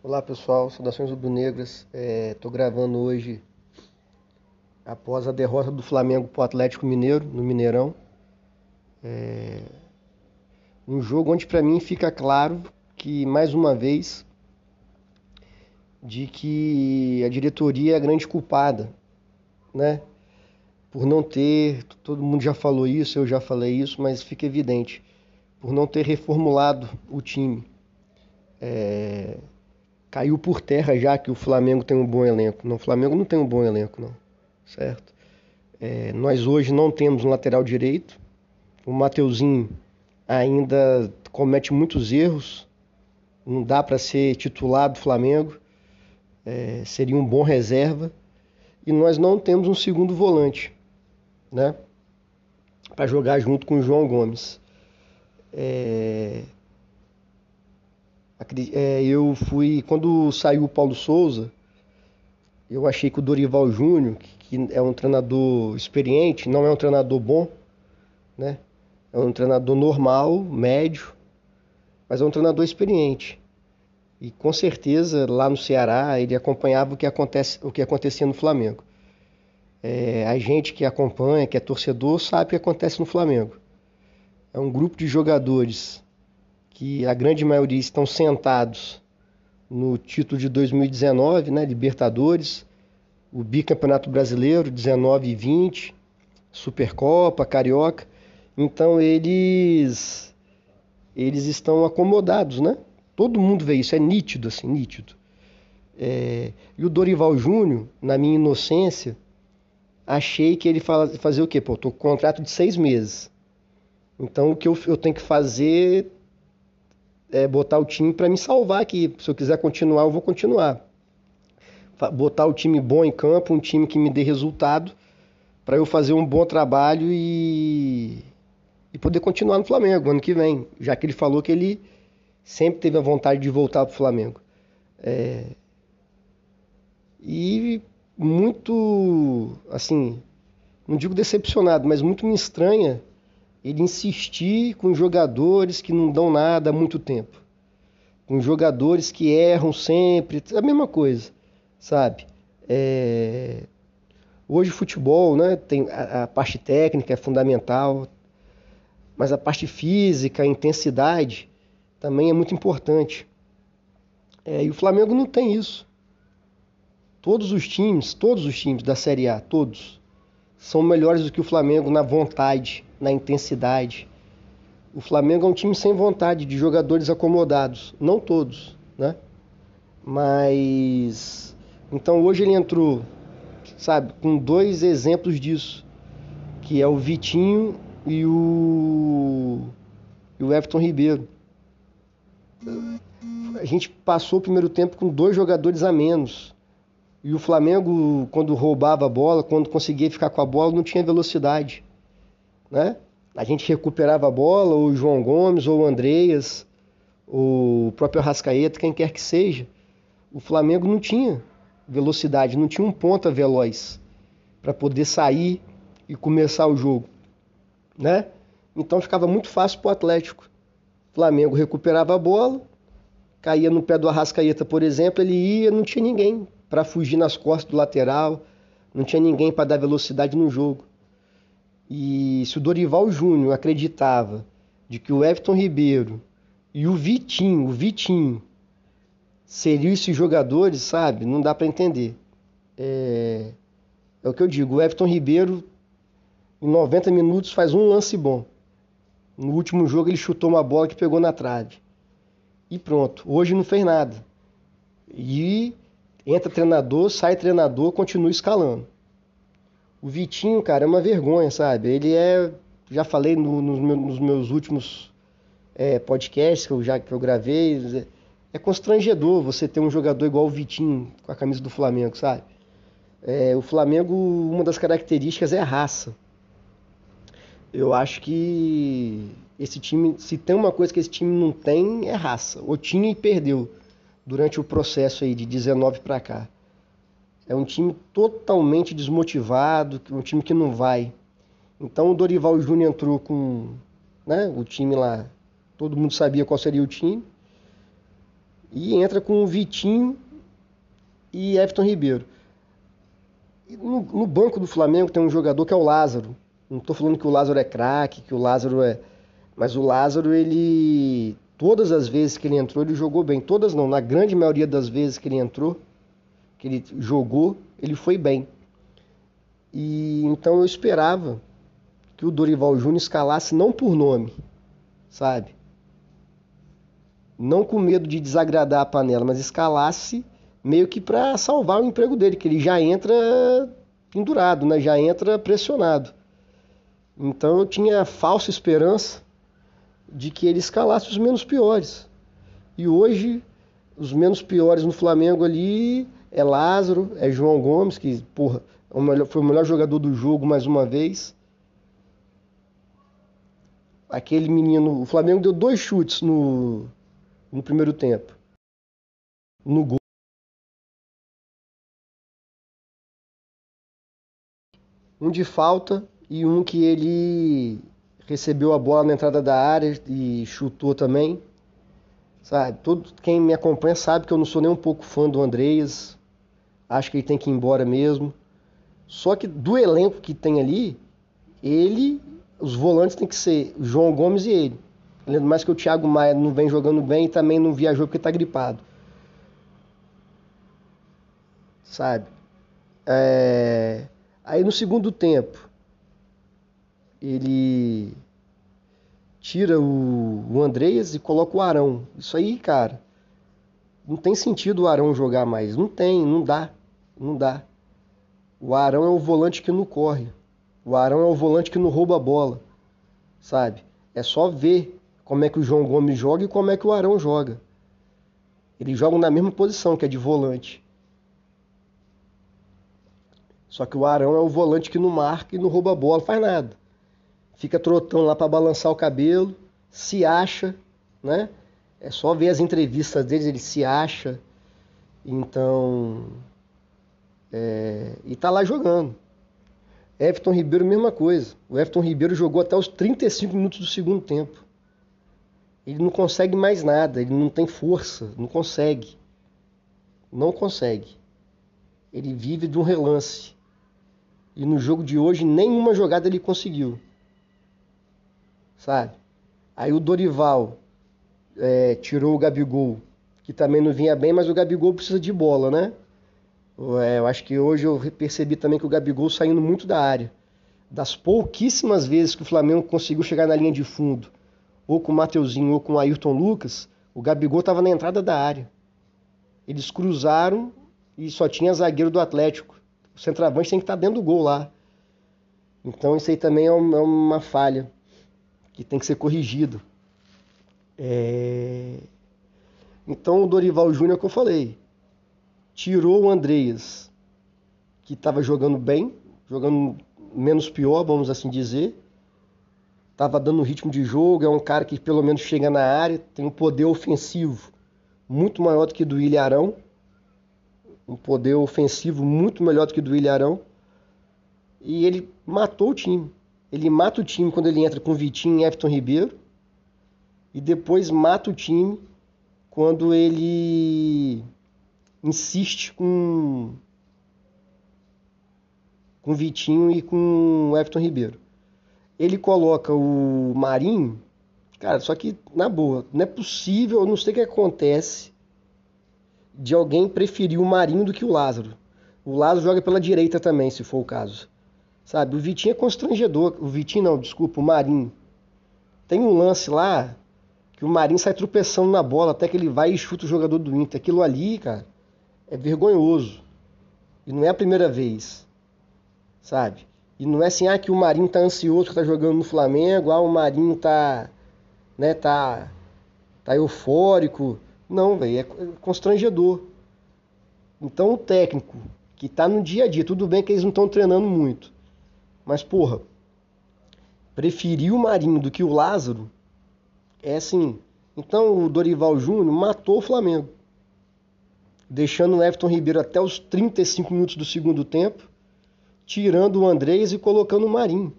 Olá pessoal, saudações rubro-negras. Estou é, gravando hoje após a derrota do Flamengo para o Atlético Mineiro, no Mineirão. É, um jogo onde para mim fica claro que, mais uma vez, de que a diretoria é a grande culpada, né? Por não ter, todo mundo já falou isso, eu já falei isso, mas fica evidente, por não ter reformulado o time. É, caiu por terra já que o Flamengo tem um bom elenco. Não, o Flamengo não tem um bom elenco, não. Certo? É, nós hoje não temos um lateral direito. O Mateuzinho ainda comete muitos erros. Não dá para ser titular do Flamengo. É, seria um bom reserva. E nós não temos um segundo volante, né? Para jogar junto com o João Gomes. É, é, eu fui. Quando saiu o Paulo Souza, eu achei que o Dorival Júnior, que é um treinador experiente, não é um treinador bom, né? É um treinador normal, médio, mas é um treinador experiente. E com certeza lá no Ceará ele acompanhava o que, acontece, o que acontecia no Flamengo. É, a gente que acompanha, que é torcedor, sabe o que acontece no Flamengo. É um grupo de jogadores que a grande maioria estão sentados no título de 2019, né, Libertadores, o bicampeonato brasileiro 19 e 20, Supercopa, Carioca. Então eles eles estão acomodados, né? Todo mundo vê isso, é nítido assim, nítido. É... e o Dorival Júnior, na minha inocência, achei que ele fala, fazer o quê? Pô, tô com contrato de seis meses. Então o que eu, eu tenho que fazer é, botar o time para me salvar aqui. Se eu quiser continuar, eu vou continuar. Botar o time bom em campo, um time que me dê resultado, para eu fazer um bom trabalho e, e poder continuar no Flamengo ano que vem, já que ele falou que ele sempre teve a vontade de voltar para o Flamengo. É... E muito, assim, não digo decepcionado, mas muito me estranha ele insistir com jogadores que não dão nada há muito tempo. Com jogadores que erram sempre, a mesma coisa, sabe? É... Hoje o futebol, né, tem a, a, parte técnica é fundamental, mas a parte física, a intensidade também é muito importante. É, e o Flamengo não tem isso. Todos os times, todos os times da Série A, todos, são melhores do que o Flamengo na vontade, na intensidade. O Flamengo é um time sem vontade, de jogadores acomodados. Não todos, né? Mas. Então hoje ele entrou, sabe, com dois exemplos disso. Que é o Vitinho e o. E o Everton Ribeiro. A gente passou o primeiro tempo com dois jogadores a menos. E o Flamengo, quando roubava a bola, quando conseguia ficar com a bola, não tinha velocidade né? A gente recuperava a bola, ou o João Gomes, ou o Andreas, ou o próprio Rascaeta, quem quer que seja. O Flamengo não tinha velocidade, não tinha um ponta veloz para poder sair e começar o jogo, né? Então ficava muito fácil para o Atlético. O Flamengo recuperava a bola, caía no pé do Arrascaeta, por exemplo, ele ia, não tinha ninguém para fugir nas costas do lateral, não tinha ninguém para dar velocidade no jogo. E se o Dorival Júnior acreditava de que o Everton Ribeiro e o Vitinho, o Vitinho, seriam esses jogadores, sabe? Não dá para entender. É... é o que eu digo, o Everton Ribeiro em 90 minutos faz um lance bom. No último jogo ele chutou uma bola que pegou na trave. E pronto. Hoje não fez nada. E entra treinador, sai treinador, continua escalando. O Vitinho, cara, é uma vergonha, sabe? Ele é. Já falei no, no, nos meus últimos é, podcasts que eu, já, que eu gravei. É constrangedor você ter um jogador igual o Vitinho com a camisa do Flamengo, sabe? É, o Flamengo, uma das características é a raça. Eu acho que esse time, se tem uma coisa que esse time não tem, é raça. Ou tinha e perdeu durante o processo aí de 19 para cá. É um time totalmente desmotivado, um time que não vai. Então o Dorival Júnior entrou com né, o time lá, todo mundo sabia qual seria o time. e entra com o Vitinho e Everton Ribeiro. No, no, banco do Flamengo tem um jogador que é o Lázaro. Não estou falando que o Lázaro é craque, que o Lázaro é. Mas o Lázaro, ele. Todas as vezes que ele entrou, ele jogou bem. Todas não, na grande maioria das vezes que ele entrou, que ele jogou, ele foi bem. E então eu esperava que o Dorival Júnior escalasse não por nome, sabe? Não com medo de desagradar a panela, mas escalasse meio que para salvar o emprego dele, que ele já entra pendurado, né? Já entra pressionado. Então eu tinha falsa esperança de que ele escalasse os menos piores. E hoje os menos piores no Flamengo ali é Lázaro, é João Gomes, que porra, é foi o melhor jogador do jogo mais uma vez. Aquele menino, o Flamengo deu dois chutes no, no primeiro tempo. No gol. Um de falta e um que ele recebeu a bola na entrada da área e chutou também. Sabe, todo quem me acompanha sabe que eu não sou nem um pouco fã do Andreas. Acho que ele tem que ir embora mesmo. Só que do elenco que tem ali, ele, os volantes tem que ser João Gomes e ele. Além mais que o Thiago Maia não vem jogando bem e também não viajou porque está gripado. Sabe? É... Aí no segundo tempo, ele tira o, o Andreas e coloca o Arão. Isso aí, cara, não tem sentido o Arão jogar mais. Não tem, não dá. Não dá. O Arão é o volante que não corre. O Arão é o volante que não rouba a bola. Sabe? É só ver como é que o João Gomes joga e como é que o Arão joga. Eles jogam na mesma posição, que é de volante. Só que o Arão é o volante que não marca e não rouba a bola, faz nada. Fica trotando lá para balançar o cabelo, se acha, né? É só ver as entrevistas deles, ele se acha. Então, é, e tá lá jogando. Everton Ribeiro, mesma coisa. O Everton Ribeiro jogou até os 35 minutos do segundo tempo. Ele não consegue mais nada, ele não tem força, não consegue. Não consegue. Ele vive de um relance. E no jogo de hoje, nenhuma jogada ele conseguiu. Sabe? Aí o Dorival é, tirou o Gabigol, que também não vinha bem, mas o Gabigol precisa de bola, né? É, eu acho que hoje eu percebi também que o Gabigol saindo muito da área. Das pouquíssimas vezes que o Flamengo conseguiu chegar na linha de fundo, ou com o Mateuzinho ou com o Ayrton Lucas, o Gabigol estava na entrada da área. Eles cruzaram e só tinha zagueiro do Atlético. O centroavante tem que estar tá dentro do gol lá. Então isso aí também é, é uma falha que tem que ser corrigido. É... Então o Dorival Júnior que eu falei, tirou o Andreas, que estava jogando bem, jogando menos pior, vamos assim dizer. Estava dando ritmo de jogo, é um cara que pelo menos chega na área, tem um poder ofensivo muito maior do que do Ilharão. Um poder ofensivo muito melhor do que do Ilharão. E ele matou o time. Ele mata o time quando ele entra com Vitinho e Everton Ribeiro. E depois mata o time quando ele insiste com com Vitinho e com Everton Ribeiro. Ele coloca o Marinho, cara, só que na boa, não é possível, eu não sei o que acontece de alguém preferir o Marinho do que o Lázaro. O Lázaro joga pela direita também, se for o caso. Sabe, o Vitinho é constrangedor. O Vitinho não, desculpa, o Marinho. Tem um lance lá que o Marinho sai tropeçando na bola até que ele vai e chuta o jogador do Inter. Aquilo ali, cara, é vergonhoso. E não é a primeira vez, sabe? E não é assim, ah, que o Marinho tá ansioso que tá jogando no Flamengo, ah, o Marinho tá, né, tá, tá eufórico. Não, velho, é constrangedor. Então o técnico que tá no dia a dia, tudo bem que eles não estão treinando muito, mas porra, preferir o Marinho do que o Lázaro é assim. Então o Dorival Júnior matou o Flamengo deixando o Everton Ribeiro até os 35 minutos do segundo tempo, tirando o Andrés e colocando o Marinho.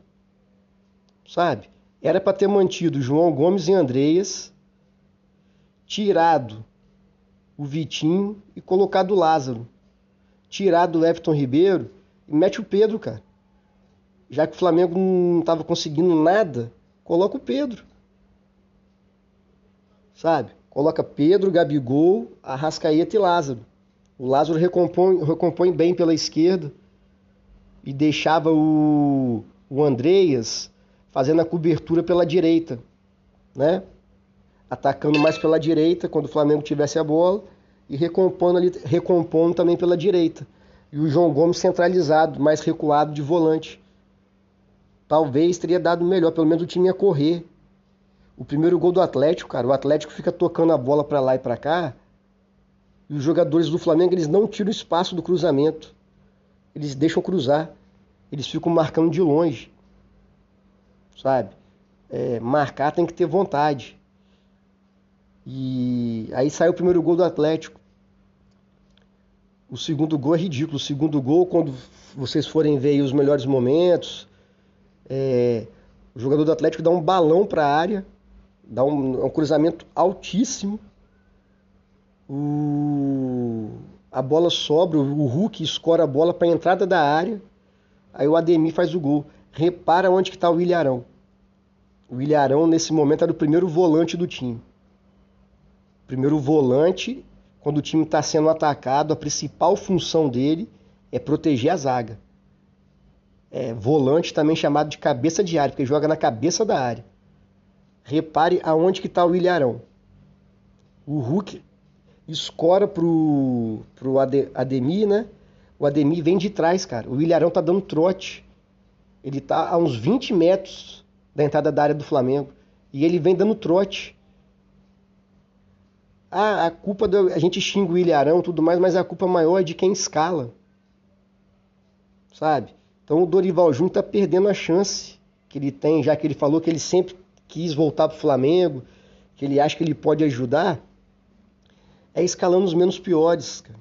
Sabe? Era para ter mantido João Gomes e Andreas, tirado o Vitinho e colocado o Lázaro. Tirado o Everton Ribeiro e mete o Pedro, cara. Já que o Flamengo não estava conseguindo nada, coloca o Pedro. Sabe? Coloca Pedro, Gabigol, Arrascaeta e Lázaro. O Lázaro recompõe, recompõe bem pela esquerda e deixava o, o Andreas fazendo a cobertura pela direita, né? Atacando mais pela direita quando o Flamengo tivesse a bola e recompondo, ali, recompondo também pela direita. E o João Gomes centralizado, mais recuado de volante. Talvez teria dado melhor, pelo menos o time ia correr. O primeiro gol do Atlético, cara, o Atlético fica tocando a bola para lá e para cá, e os jogadores do Flamengo eles não tiram espaço do cruzamento. Eles deixam cruzar. Eles ficam marcando de longe. Sabe? É, marcar tem que ter vontade. E aí sai o primeiro gol do Atlético. O segundo gol é ridículo. O segundo gol, quando vocês forem ver os melhores momentos, é, o jogador do Atlético dá um balão para a área, dá um, um cruzamento altíssimo. O, a bola sobra, o Hulk escora a bola para a entrada da área. Aí o Ademir faz o gol. Repara onde que está o Ilharão. O Ilharão, nesse momento, era o primeiro volante do time. Primeiro volante, quando o time está sendo atacado, a principal função dele é proteger a zaga. É, volante também chamado de cabeça de área, porque joga na cabeça da área. Repare aonde que está o Ilharão. O Hulk escora pro, pro Ademir, né? O Ademir vem de trás, cara. O Ilharão tá dando trote. Ele tá a uns 20 metros da entrada da área do Flamengo. E ele vem dando trote. Ah, a culpa do, a gente xinga o Ilharão tudo mais, mas a culpa maior é de quem escala. Sabe? Então o Dorival Júnior tá perdendo a chance que ele tem, já que ele falou que ele sempre quis voltar pro Flamengo, que ele acha que ele pode ajudar, é escalando os menos piores. Cara.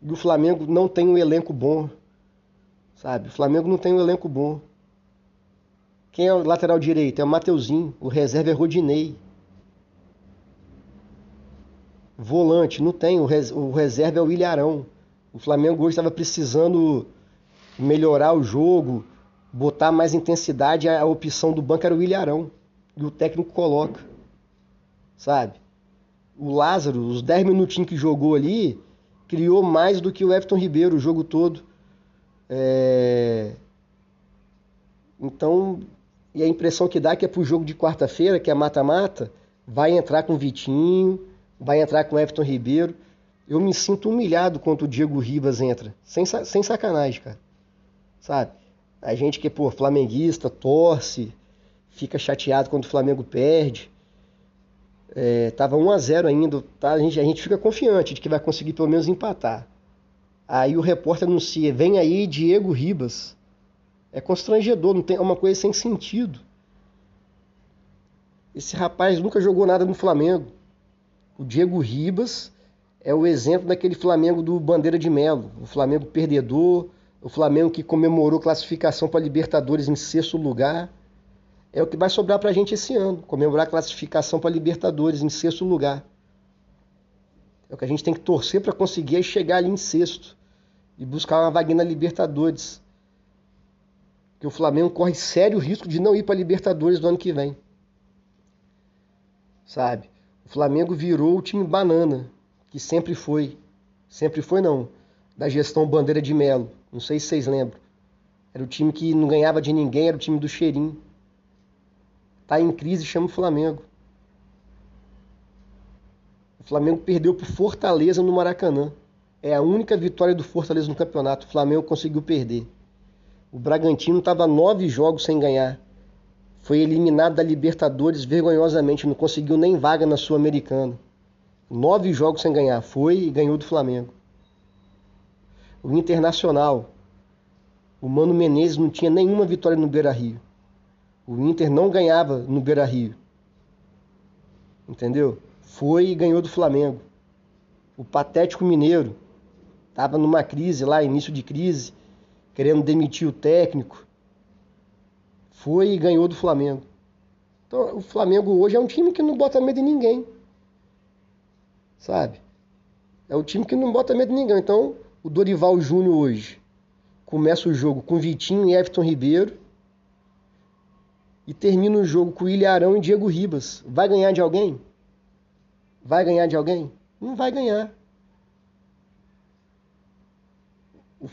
E o Flamengo não tem um elenco bom. Sabe? O Flamengo não tem um elenco bom. Quem é o lateral direito? É o Mateuzinho. O reserva é Rodinei. Volante, não tem. O, res... o reserva é o Ilharão. O Flamengo hoje estava precisando melhorar o jogo, botar mais intensidade. A opção do banco era o Ilharão. E o técnico coloca. Sabe? O Lázaro, os 10 minutinhos que jogou ali, criou mais do que o Everton Ribeiro o jogo todo. É... Então, e a impressão que dá é que é pro jogo de quarta-feira, que é mata-mata, vai entrar com o Vitinho, vai entrar com o Everton Ribeiro. Eu me sinto humilhado quando o Diego Ribas entra. Sem, sem sacanagem, cara. Sabe? A gente que, pô, flamenguista, torce, fica chateado quando o Flamengo perde. É, tava 1 a 0 ainda, tá? a, gente, a gente fica confiante de que vai conseguir pelo menos empatar. Aí o repórter anuncia, vem aí Diego Ribas. É constrangedor, não tem, é uma coisa sem sentido. Esse rapaz nunca jogou nada no Flamengo. O Diego Ribas é o exemplo daquele Flamengo do Bandeira de Melo, o Flamengo perdedor, o Flamengo que comemorou classificação para Libertadores em sexto lugar. É o que vai sobrar para a gente esse ano, comemorar a classificação para Libertadores em sexto lugar. É o que a gente tem que torcer para conseguir chegar ali em sexto e buscar uma vaguinha na Libertadores. Que o Flamengo corre sério risco de não ir para Libertadores do ano que vem. Sabe? O Flamengo virou o time banana, que sempre foi. Sempre foi não, da gestão Bandeira de Melo. Não sei se vocês lembram. Era o time que não ganhava de ninguém, era o time do cheirinho. Tá em crise, chama o Flamengo. O Flamengo perdeu pro Fortaleza no Maracanã. É a única vitória do Fortaleza no campeonato. O Flamengo conseguiu perder. O Bragantino estava nove jogos sem ganhar. Foi eliminado da Libertadores vergonhosamente, não conseguiu nem vaga na Sul-Americana. Nove jogos sem ganhar. Foi e ganhou do Flamengo. O Internacional. O Mano Menezes não tinha nenhuma vitória no Beira Rio. O Inter não ganhava no Beira Rio. Entendeu? Foi e ganhou do Flamengo. O Patético Mineiro estava numa crise lá, início de crise, querendo demitir o técnico. Foi e ganhou do Flamengo. Então, o Flamengo hoje é um time que não bota medo em ninguém. Sabe? É o time que não bota medo em ninguém. Então, o Dorival Júnior hoje começa o jogo com Vitinho e Everton Ribeiro e termina o jogo com Ilharão e Diego Ribas. Vai ganhar de alguém? Vai ganhar de alguém? Não vai ganhar.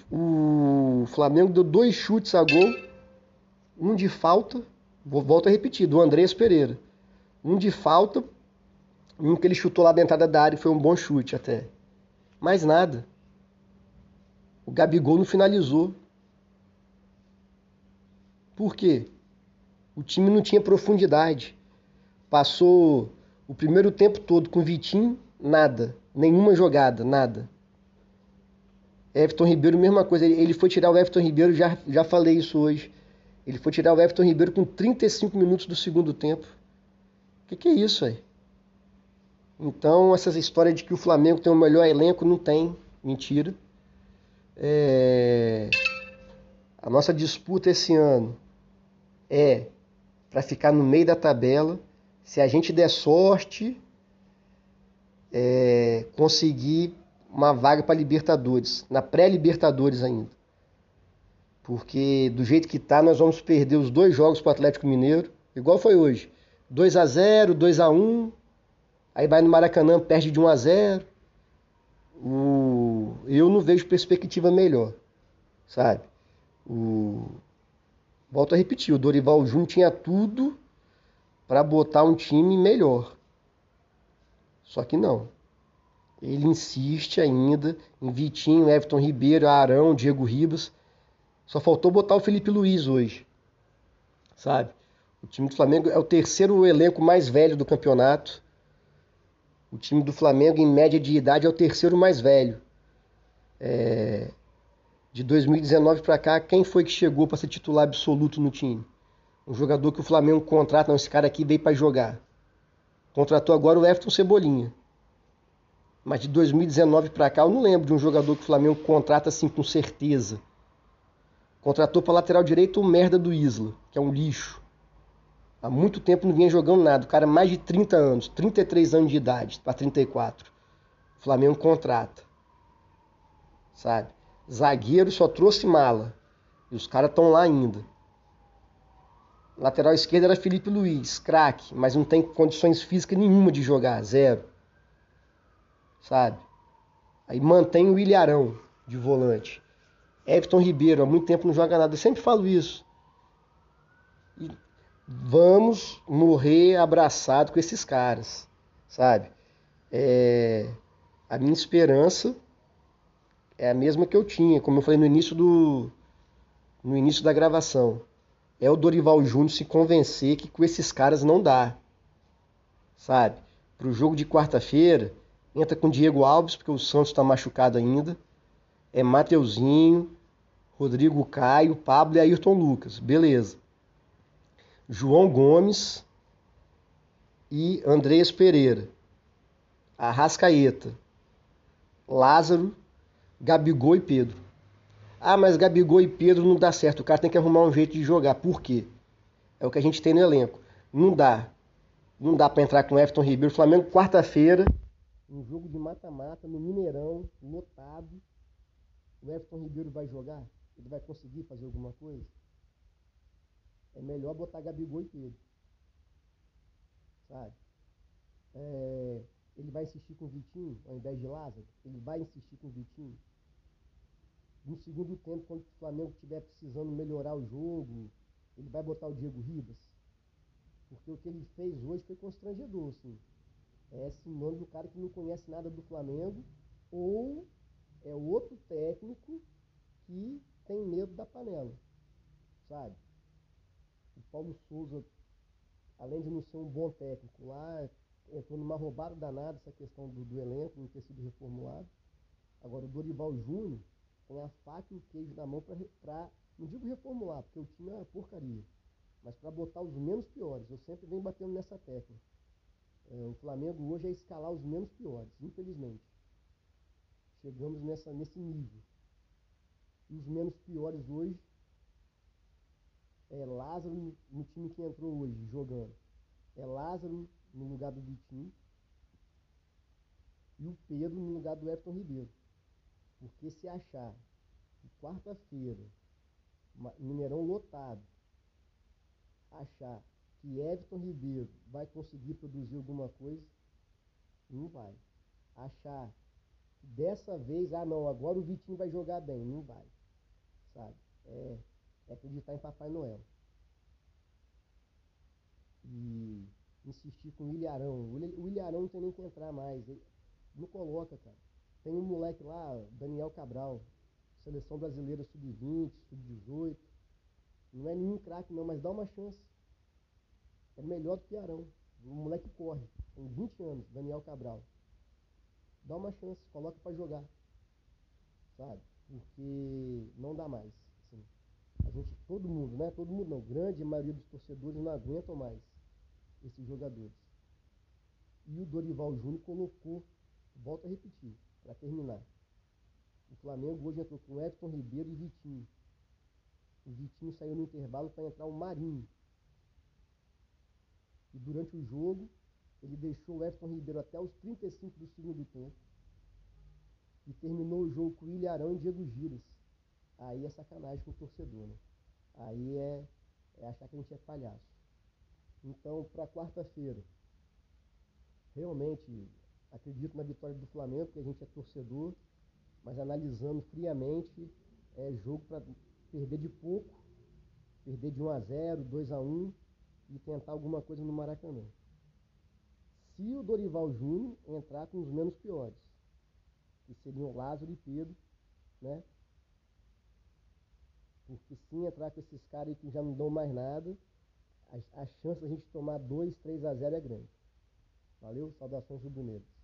O Flamengo deu dois chutes a gol, um de falta, volto a repetir, do Andrés Pereira. Um de falta, um que ele chutou lá da entrada da área, foi um bom chute até. Mais nada. O Gabigol não finalizou. Por quê? O time não tinha profundidade. Passou o primeiro tempo todo com o Vitinho, nada. Nenhuma jogada, nada. Everton Ribeiro, mesma coisa. Ele foi tirar o Everton Ribeiro, já, já falei isso hoje. Ele foi tirar o Everton Ribeiro com 35 minutos do segundo tempo. O que, que é isso aí? Então, essas histórias de que o Flamengo tem o melhor elenco, não tem. Mentira. É... A nossa disputa esse ano é para ficar no meio da tabela. Se a gente der sorte, é... conseguir uma vaga para Libertadores, na pré-Libertadores ainda. Porque do jeito que tá, nós vamos perder os dois jogos para Atlético Mineiro, igual foi hoje. 2 a 0, 2 a 1. Aí vai no Maracanã, perde de 1 a 0. O... Eu não vejo perspectiva melhor, sabe? O... Volto a repetir, o Dorival Júnior tinha tudo para botar um time melhor. Só que não. Ele insiste ainda em Vitinho, Everton Ribeiro, Arão, Diego Ribas. Só faltou botar o Felipe Luiz hoje. Sabe? O time do Flamengo é o terceiro elenco mais velho do campeonato. O time do Flamengo, em média de idade, é o terceiro mais velho. É... De 2019 para cá, quem foi que chegou para ser titular absoluto no time? Um jogador que o Flamengo contrata, não, esse cara aqui veio para jogar. Contratou agora o Everton Cebolinha. Mas de 2019 para cá, eu não lembro de um jogador que o Flamengo contrata assim com certeza. Contratou para lateral direito o merda do Isla, que é um lixo. Há muito tempo não vinha jogando nada. O cara, mais de 30 anos, 33 anos de idade, para 34. O Flamengo contrata. Sabe? Zagueiro só trouxe mala. E os caras estão lá ainda. Lateral esquerdo era Felipe Luiz, craque, mas não tem condições físicas nenhuma de jogar, zero sabe? Aí mantém o Ilharão de volante. Everton Ribeiro, há muito tempo não joga nada. Eu sempre falo isso. E vamos morrer abraçado com esses caras, sabe? É... A minha esperança é a mesma que eu tinha, como eu falei no início do no início da gravação. É o Dorival Júnior se convencer que com esses caras não dá. Sabe? Pro jogo de quarta-feira, Entra com Diego Alves, porque o Santos está machucado ainda. É Mateuzinho, Rodrigo Caio, Pablo e Ayrton Lucas. Beleza. João Gomes e Andreas Pereira. Arrascaeta. Lázaro, Gabigol e Pedro. Ah, mas Gabigol e Pedro não dá certo. O cara tem que arrumar um jeito de jogar. Por quê? É o que a gente tem no elenco. Não dá. Não dá para entrar com Everton Ribeiro. Flamengo, quarta-feira um jogo de mata-mata no Mineirão, lotado. O Everton Ribeiro vai jogar? Ele vai conseguir fazer alguma coisa? É melhor botar Gabigol e Pedro. Sabe? É, ele vai insistir com o Vitinho ao invés de Lázaro? Ele vai insistir com o Vitinho? No segundo tempo, quando o Flamengo estiver precisando melhorar o jogo, ele vai botar o Diego Ribas? Porque o que ele fez hoje foi constrangedor, assim é sinônimo do cara que não conhece nada do Flamengo ou é outro técnico que tem medo da panela, sabe? O Paulo Souza, além de não ser um bom técnico lá, entrou numa roubada danada essa questão do, do elenco, não ter sido reformulado. Agora o Dorival Júnior tem a faca e o queijo na mão para, não digo reformular, porque o time é uma porcaria, mas para botar os menos piores. Eu sempre venho batendo nessa tecla. É, o Flamengo hoje é escalar os menos piores, infelizmente. Chegamos nessa, nesse nível. E os menos piores hoje é Lázaro no time que entrou hoje, jogando. É Lázaro no lugar do Vitinho. e o Pedro no lugar do Everton Ribeiro. Porque se achar que quarta-feira, Mineirão lotado, achar que Everton Ribeiro vai conseguir produzir alguma coisa, não vai. Achar que dessa vez, ah não, agora o Vitinho vai jogar bem, não vai. Sabe? É, é acreditar em Papai Noel. E insistir com o Ilharão. O Ilharão não tem nem que entrar mais. Ele não coloca, cara. Tem um moleque lá, Daniel Cabral, seleção brasileira sub-20, sub-18. Não é nenhum craque não, mas dá uma chance. É melhor do que Arão. O moleque corre, tem 20 anos, Daniel Cabral. Dá uma chance, coloca para jogar. Sabe? Porque não dá mais. Assim. A gente, todo mundo, né? Todo mundo não, grande maioria dos torcedores não aguentam mais esses jogadores. E o Dorival Júnior colocou, volto a repetir, para terminar. O Flamengo hoje entrou com Everton Ribeiro e Vitinho. O Vitinho saiu no intervalo para entrar o Marinho. E durante o jogo, ele deixou o Everton Ribeiro até os 35 do segundo tempo. E terminou o jogo com o Ilharão e Diego Giras. Aí é sacanagem com o torcedor, né? Aí é, é achar que a gente é palhaço. Então, para quarta-feira, realmente acredito na vitória do Flamengo, porque a gente é torcedor, mas analisando friamente, é jogo para perder de pouco, perder de 1 a 0, 2 a 1 e tentar alguma coisa no Maracanã. Se o Dorival Júnior entrar com os menos piores, que seriam Lázaro e Pedro, né? Porque se entrar com esses caras aí que já não dão mais nada, a, a chance da gente tomar 2, 3 a 0 é grande. Valeu, saudações rubro-negras.